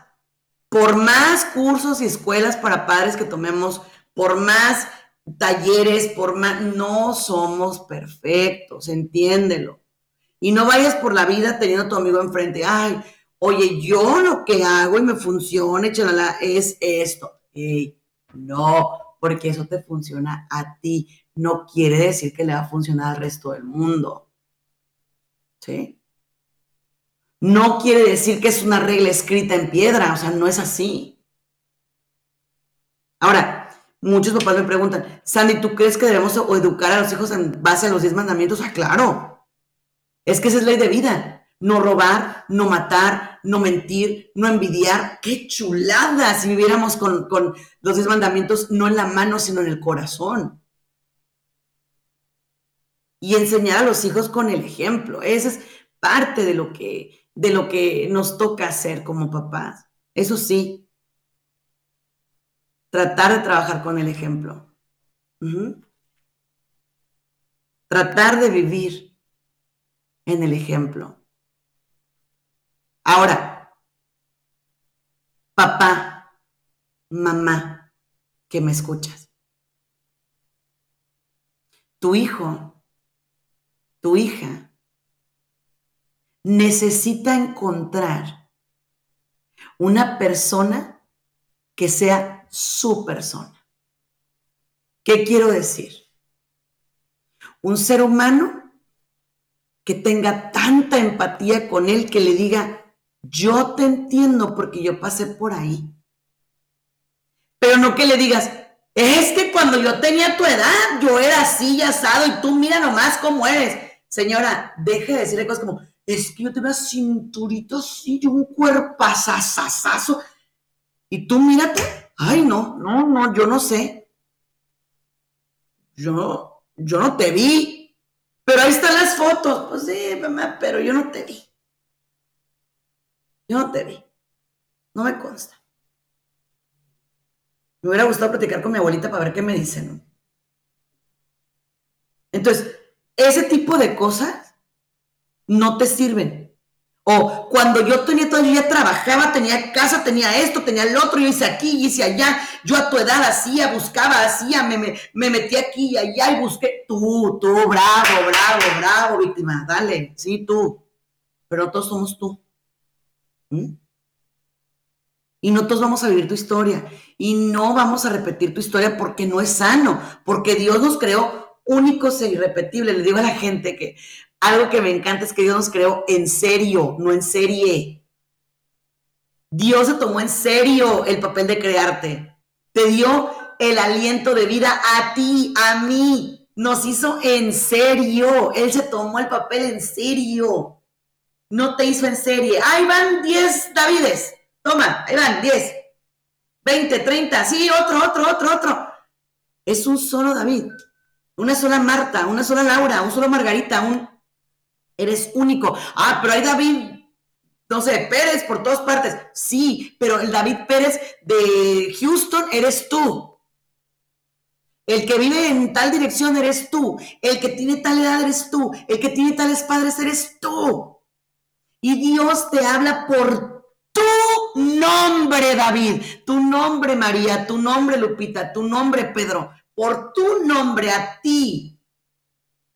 por más cursos y escuelas para padres que tomemos, por más talleres, por más, no somos perfectos, entiéndelo. Y no vayas por la vida teniendo a tu amigo enfrente, ay, oye, yo lo que hago y me funciona, chalala, es esto. no, porque eso te funciona a ti. No quiere decir que le va a funcionar al resto del mundo. ¿Sí? no quiere decir que es una regla escrita en piedra, o sea, no es así. Ahora, muchos papás me preguntan, Sandy, ¿tú crees que debemos educar a los hijos en base a los diez mandamientos? Ah, claro. Es que esa es ley de vida. No robar, no matar, no mentir, no envidiar. ¡Qué chulada si viviéramos con, con los diez mandamientos no en la mano, sino en el corazón! Y enseñar a los hijos con el ejemplo. Esa es parte de lo que, de lo que nos toca hacer como papás. Eso sí, tratar de trabajar con el ejemplo. Tratar de vivir en el ejemplo. Ahora, papá, mamá, que me escuchas. Tu hijo, tu hija, necesita encontrar una persona que sea su persona. ¿Qué quiero decir? Un ser humano que tenga tanta empatía con él que le diga, yo te entiendo porque yo pasé por ahí. Pero no que le digas, es que cuando yo tenía tu edad, yo era así asado y tú mira nomás cómo eres. Señora, deje de decirle cosas como, es que yo tengo una así y un cuerpo asasasazo. Y tú mírate, Ay, no, no, no, yo no sé. Yo, yo no te vi. Pero ahí están las fotos. Pues sí, mamá, pero yo no te vi. Yo no te vi. No me consta. Me hubiera gustado platicar con mi abuelita para ver qué me dicen. Entonces, ese tipo de cosas no te sirven. O cuando yo tenía todo el día, trabajaba, tenía casa, tenía esto, tenía el otro, yo hice aquí, hice allá, yo a tu edad hacía, buscaba, hacía, me, me, metí aquí y allá y busqué. Tú, tú, bravo, bravo, bravo, víctima, dale, sí, tú. Pero todos somos tú. ¿Mm? Y no todos vamos a vivir tu historia. Y no vamos a repetir tu historia porque no es sano, porque Dios nos creó únicos e irrepetibles. Le digo a la gente que algo que me encanta es que Dios nos creó en serio, no en serie. Dios se tomó en serio el papel de crearte. Te dio el aliento de vida a ti, a mí. Nos hizo en serio. Él se tomó el papel en serio. No te hizo en serie. Ahí van 10 Davides. Toma, ahí van 10. 20, 30. Sí, otro, otro, otro, otro. Es un solo David. Una sola Marta, una sola Laura, un solo Margarita, un Eres único. Ah, pero hay David, no sé, Pérez por todas partes. Sí, pero el David Pérez de Houston eres tú. El que vive en tal dirección eres tú. El que tiene tal edad eres tú. El que tiene tales padres eres tú. Y Dios te habla por tu nombre, David. Tu nombre, María. Tu nombre, Lupita. Tu nombre, Pedro. Por tu nombre, a ti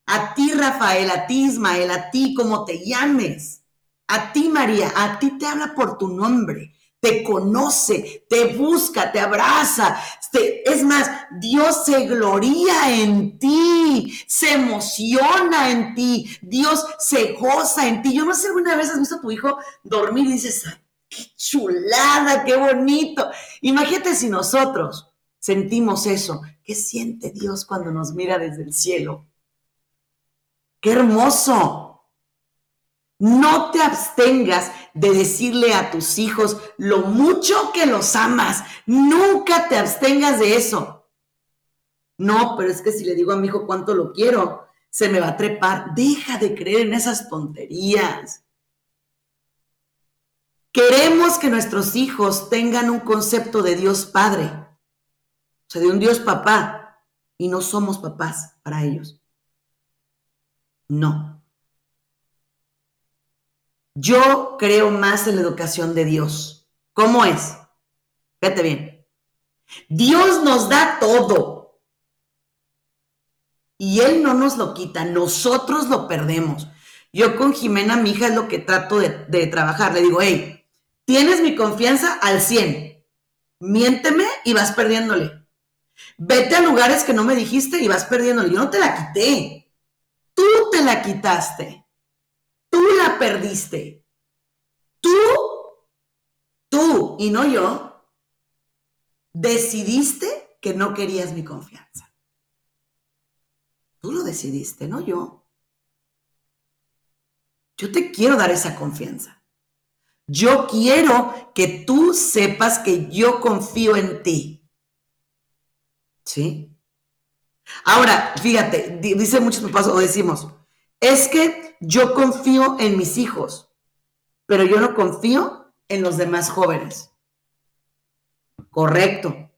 a ti, Rafael, a ti, Ismael, a ti, como te llames. A ti, María, a ti te habla por tu nombre. Te conoce, te busca, te abraza. es más, Dios se gloria en ti, se emociona en ti, Dios se goza en ti. Yo no sé, alguna vez has visto a tu hijo dormir y dices, qué chulada, qué bonito. Imagínate si nosotros sentimos eso. ¿Qué siente Dios cuando nos mira desde el cielo? ¡Qué hermoso! No te abstengas de decirle a tus hijos lo mucho que los amas. Nunca te abstengas de eso. No, pero es que si le digo a mi hijo cuánto lo quiero, se me va a trepar. Deja de creer en esas tonterías. Queremos que nuestros hijos tengan un concepto de Dios Padre, o sea, de un Dios papá, y no somos papás para ellos. No. Yo creo más en la educación de Dios. ¿Cómo es? Fíjate bien. Dios nos da todo. Y Él no nos lo quita, nosotros lo perdemos. Yo con Jimena, mi hija, es lo que trato de, de trabajar. Le digo, hey, tienes mi confianza al 100. Miénteme y vas perdiéndole. Vete a lugares que no me dijiste y vas perdiéndole. Yo no te la quité. Tú te la quitaste. Tú la perdiste. Tú, tú y no yo, decidiste que no querías mi confianza. Tú lo decidiste, no yo. Yo te quiero dar esa confianza. Yo quiero que tú sepas que yo confío en ti. ¿Sí? Ahora, fíjate, dicen muchos papás o decimos, es que yo confío en mis hijos, pero yo no confío en los demás jóvenes. Correcto.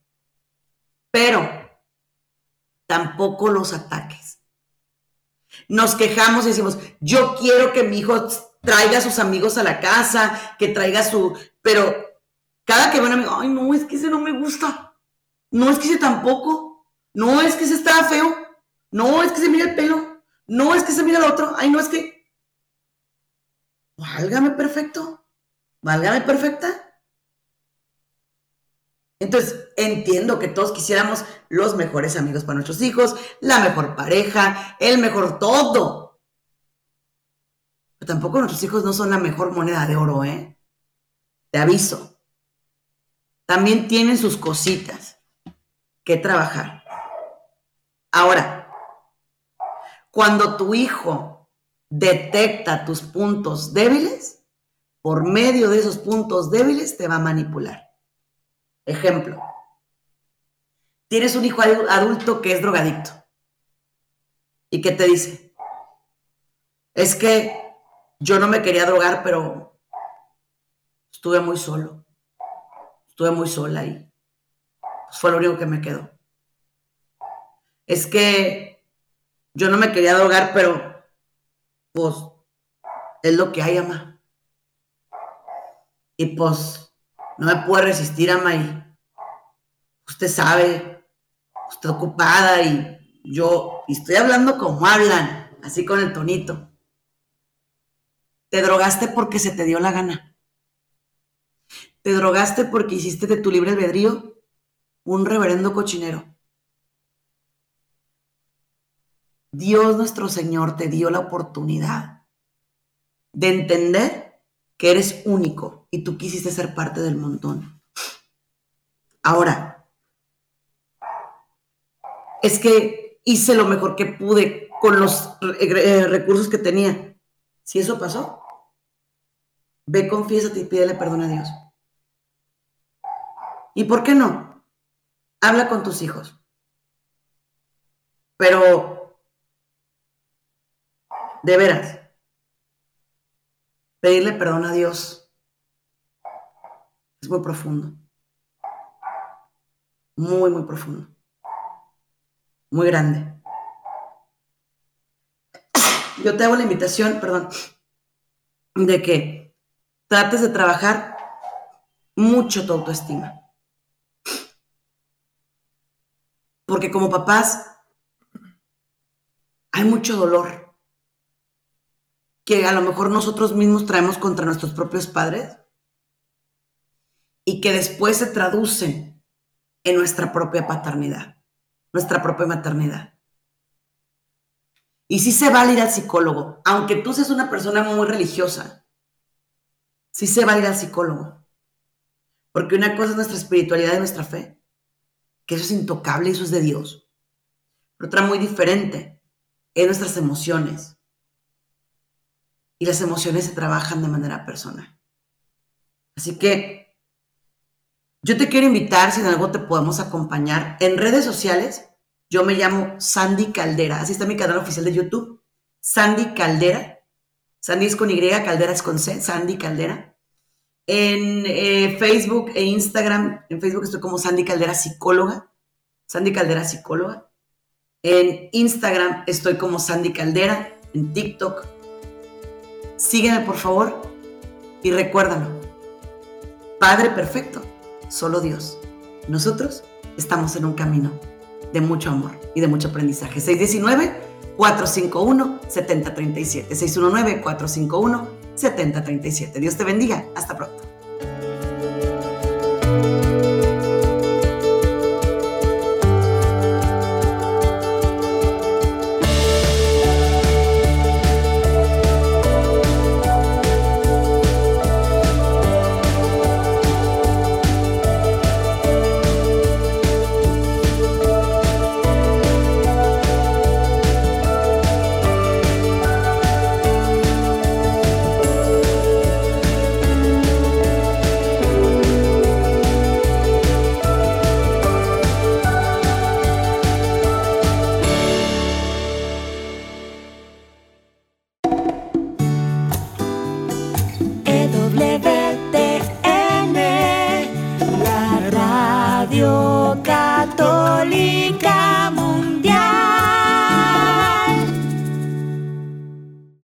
Pero tampoco los ataques. Nos quejamos y decimos, yo quiero que mi hijo traiga a sus amigos a la casa, que traiga su... Pero cada que ve un amigo, ay, no, es que ese no me gusta. No, es que ese tampoco. No, es que ese está feo. No, es que se mira el pelo. No, es que se mira el otro. Ay, no, es que... Válgame perfecto. Válgame perfecta. Entonces, entiendo que todos quisiéramos los mejores amigos para nuestros hijos, la mejor pareja, el mejor todo. Pero tampoco nuestros hijos no son la mejor moneda de oro, ¿eh? Te aviso. También tienen sus cositas que trabajar. Ahora, cuando tu hijo detecta tus puntos débiles, por medio de esos puntos débiles te va a manipular. Ejemplo, tienes un hijo adulto que es drogadicto y que te dice, es que yo no me quería drogar, pero estuve muy solo, estuve muy sola y pues, fue lo único que me quedó. Es que yo no me quería drogar, pero pues es lo que hay, ama. Y pues no me puede resistir, a May. Usted sabe, usted ocupada y yo, y estoy hablando como hablan, así con el tonito. Te drogaste porque se te dio la gana. Te drogaste porque hiciste de tu libre albedrío un reverendo cochinero. Dios nuestro Señor te dio la oportunidad de entender que eres único y tú quisiste ser parte del montón. Ahora, es que hice lo mejor que pude con los eh, recursos que tenía. Si eso pasó, ve, confiésate y pídele perdón a Dios. ¿Y por qué no? Habla con tus hijos. Pero, de veras, Pedirle perdón a Dios es muy profundo. Muy, muy profundo. Muy grande. Yo te hago la invitación, perdón, de que trates de trabajar mucho tu autoestima. Porque como papás hay mucho dolor que a lo mejor nosotros mismos traemos contra nuestros propios padres y que después se traducen en nuestra propia paternidad, nuestra propia maternidad. Y sí se vale ir al psicólogo, aunque tú seas una persona muy religiosa, sí se vale ir al psicólogo. Porque una cosa es nuestra espiritualidad y nuestra fe, que eso es intocable y eso es de Dios. Pero otra muy diferente es nuestras emociones, y las emociones se trabajan de manera personal. Así que yo te quiero invitar, si en algo te podemos acompañar, en redes sociales, yo me llamo Sandy Caldera, así está mi canal oficial de YouTube, Sandy Caldera, Sandy es con Y, Caldera es con C, Sandy Caldera. En eh, Facebook e Instagram, en Facebook estoy como Sandy Caldera Psicóloga, Sandy Caldera Psicóloga. En Instagram estoy como Sandy Caldera, en TikTok Sígueme por favor y recuérdalo. Padre perfecto, solo Dios. Nosotros estamos en un camino de mucho amor y de mucho aprendizaje. 619-451-7037. 619-451-7037. Dios te bendiga. Hasta pronto.